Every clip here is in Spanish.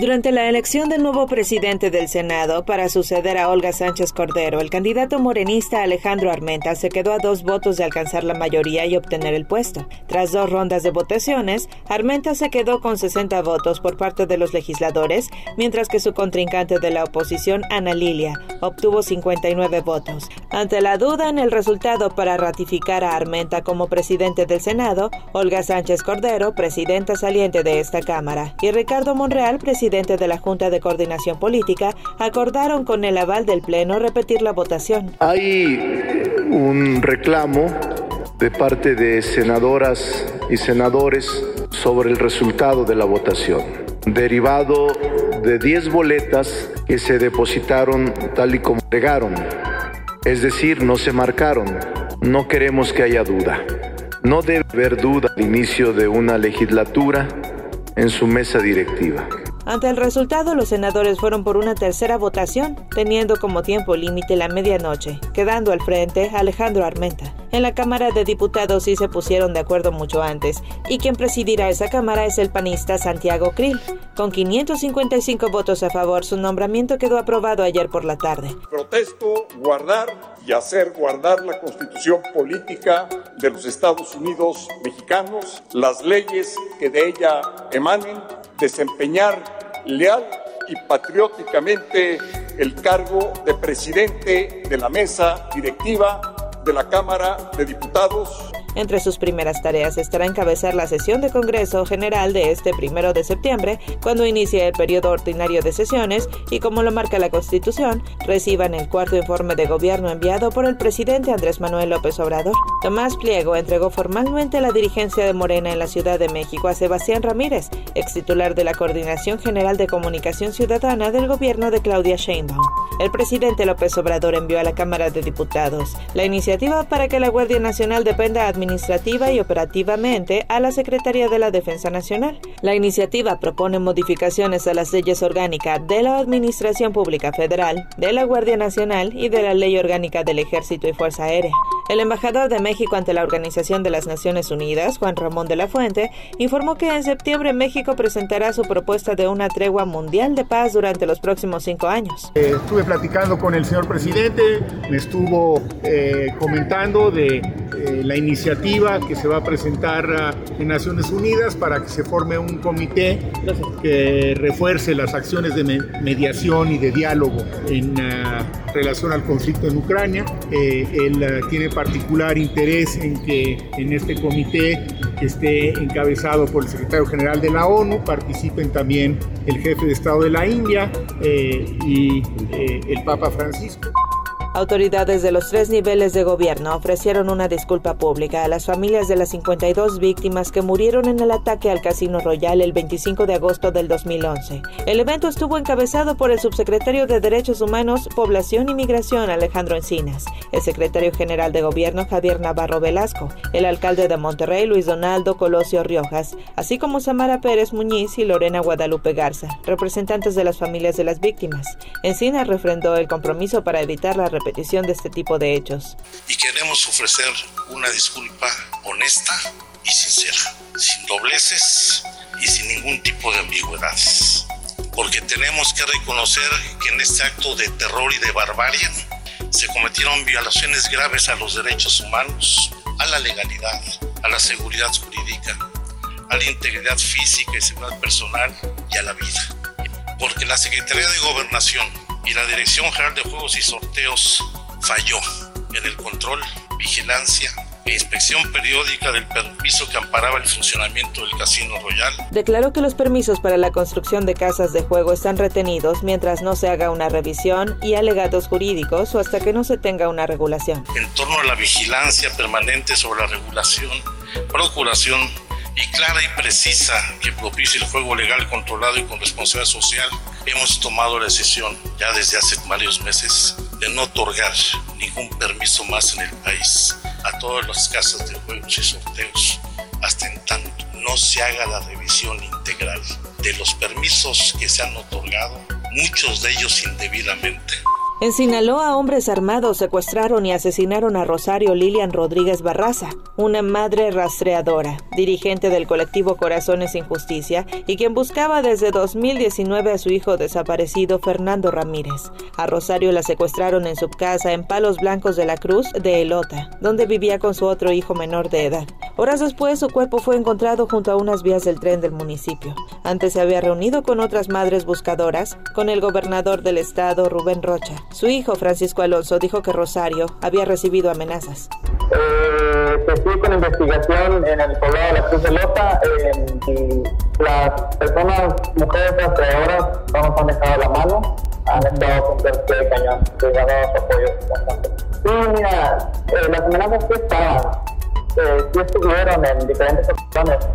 Durante la elección del nuevo presidente del Senado para suceder a Olga Sánchez Cordero, el candidato morenista Alejandro Armenta se quedó a dos votos de alcanzar la mayoría y obtener el puesto. Tras dos rondas de votaciones, Armenta se quedó con 60 votos por parte de los legisladores, mientras que su contrincante de la oposición, Ana Lilia, obtuvo 59 votos. Ante la duda en el resultado para ratificar a Armenta como presidente del Senado, Olga Sánchez Cordero, presidenta saliente de esta Cámara, y Ricardo Monreal, presidente de la Junta de Coordinación Política, acordaron con el aval del Pleno repetir la votación. Hay un reclamo de parte de senadoras y senadores sobre el resultado de la votación, derivado de 10 boletas que se depositaron tal y como llegaron, es decir, no se marcaron. No queremos que haya duda. No debe haber duda al inicio de una legislatura en su mesa directiva. Ante el resultado, los senadores fueron por una tercera votación, teniendo como tiempo límite la medianoche, quedando al frente Alejandro Armenta. En la Cámara de Diputados sí se pusieron de acuerdo mucho antes, y quien presidirá esa Cámara es el panista Santiago Krill. Con 555 votos a favor, su nombramiento quedó aprobado ayer por la tarde. Protesto guardar y hacer guardar la constitución política de los Estados Unidos mexicanos, las leyes que de ella emanen, desempeñar leal y patrióticamente el cargo de presidente de la mesa directiva de la Cámara de Diputados entre sus primeras tareas estará encabezar la sesión de Congreso General de este primero de septiembre, cuando inicie el periodo ordinario de sesiones y, como lo marca la Constitución, reciban el cuarto informe de gobierno enviado por el presidente Andrés Manuel López Obrador. Tomás Pliego entregó formalmente la dirigencia de Morena en la Ciudad de México a Sebastián Ramírez, ex titular de la Coordinación General de Comunicación Ciudadana del gobierno de Claudia Sheinbaum. El presidente López Obrador envió a la Cámara de Diputados la iniciativa para que la Guardia Nacional dependa administrativa y operativamente a la Secretaría de la Defensa Nacional. La iniciativa propone modificaciones a las leyes orgánicas de la Administración Pública Federal, de la Guardia Nacional y de la Ley Orgánica del Ejército y Fuerza Aérea. El embajador de México ante la Organización de las Naciones Unidas, Juan Ramón de la Fuente, informó que en septiembre México presentará su propuesta de una tregua mundial de paz durante los próximos cinco años. Eh, estuve platicando con el señor presidente, me estuvo eh, comentando de eh, la iniciativa que se va a presentar ah, en Naciones Unidas para que se forme un comité que refuerce las acciones de mediación y de diálogo en ah, relación al conflicto en Ucrania. Eh, él ah, tiene particular interés en que en este comité que esté encabezado por el secretario general de la ONU participen también el jefe de Estado de la India eh, y eh, el Papa Francisco. Autoridades de los tres niveles de gobierno ofrecieron una disculpa pública a las familias de las 52 víctimas que murieron en el ataque al Casino Royal el 25 de agosto del 2011. El evento estuvo encabezado por el subsecretario de Derechos Humanos, Población y Migración, Alejandro Encinas, el secretario general de gobierno, Javier Navarro Velasco, el alcalde de Monterrey, Luis Donaldo Colosio Riojas, así como Samara Pérez Muñiz y Lorena Guadalupe Garza, representantes de las familias de las víctimas. Encinas refrendó el compromiso para evitar la repetición de este tipo de hechos. Y queremos ofrecer una disculpa honesta y sincera, sin dobleces y sin ningún tipo de ambigüedades. Porque tenemos que reconocer que en este acto de terror y de barbarie se cometieron violaciones graves a los derechos humanos, a la legalidad, a la seguridad jurídica, a la integridad física y seguridad personal y a la vida. Porque la Secretaría de Gobernación y la Dirección General de Juegos y Sorteos falló en el control, vigilancia e inspección periódica del permiso que amparaba el funcionamiento del Casino Royal. Declaró que los permisos para la construcción de casas de juego están retenidos mientras no se haga una revisión y alegatos jurídicos o hasta que no se tenga una regulación. En torno a la vigilancia permanente sobre la regulación, procuración y clara y precisa que propicie el juego legal, controlado y con responsabilidad social, hemos tomado la decisión ya desde hace varios meses de no otorgar ningún permiso más en el país a todas las casas de juegos y sorteos hasta en tanto no se haga la revisión integral de los permisos que se han otorgado, muchos de ellos indebidamente, En Sinaloa, hombres armados secuestraron y asesinaron a Rosario Lilian Rodríguez Barraza, una madre rastreadora, dirigente del colectivo Corazones sin Justicia y quien buscaba desde 2019 a su hijo desaparecido Fernando Ramírez. A Rosario la secuestraron en su casa en Palos Blancos de la Cruz de Elota, donde vivía con su otro hijo menor de edad. Horas después, su cuerpo fue encontrado junto a unas vías del tren del municipio. Antes se había reunido con otras madres buscadoras, con el gobernador del estado, Rubén Rocha. Su hijo, Francisco Alonso, dijo que Rosario había recibido amenazas. Eh, pues con investigación en el poblado de la Cruz de Lota, eh, las personas, mujeres rastreadoras, no nos han dejado la mano, han estado con de cañón, que apoyo. Sí, mira, eh, las amenazas que estaban, eh, sí estuvieron en diferentes ocasiones.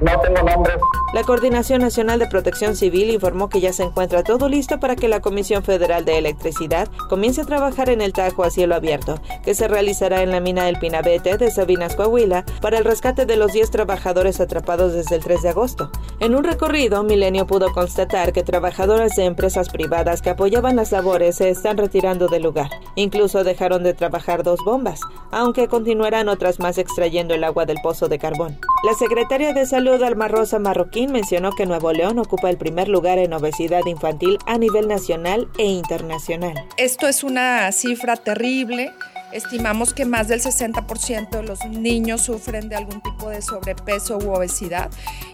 No tengo nombres. La Coordinación Nacional de Protección Civil informó que ya se encuentra todo listo para que la Comisión Federal de Electricidad comience a trabajar en el Tajo a cielo abierto, que se realizará en la mina del Pinabete de Sabinas, Coahuila, para el rescate de los 10 trabajadores atrapados desde el 3 de agosto. En un recorrido, Milenio pudo constatar que trabajadores de empresas privadas que apoyaban las labores se están retirando del lugar. Incluso dejaron de trabajar dos bombas, aunque continuarán otras más extrayendo el agua del pozo de carbón. La secretaria de Salud, Alma Rosa Marroquín, mencionó que Nuevo León ocupa el primer lugar en obesidad infantil a nivel nacional e internacional. Esto es una cifra terrible. Estimamos que más del 60% de los niños sufren de algún tipo de sobrepeso u obesidad.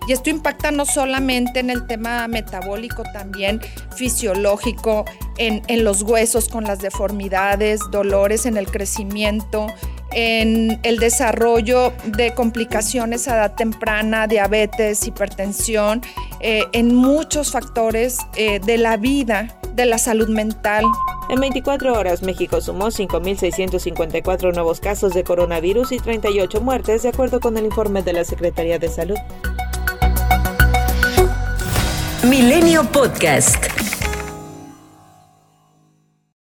Y esto impacta no solamente en el tema metabólico, también fisiológico, en, en los huesos con las deformidades, dolores en el crecimiento, en el desarrollo de complicaciones a edad temprana, diabetes, hipertensión, eh, en muchos factores eh, de la vida, de la salud mental. En 24 horas, México sumó 5.654 nuevos casos de coronavirus y 38 muertes, de acuerdo con el informe de la Secretaría de Salud. Milenio Podcast.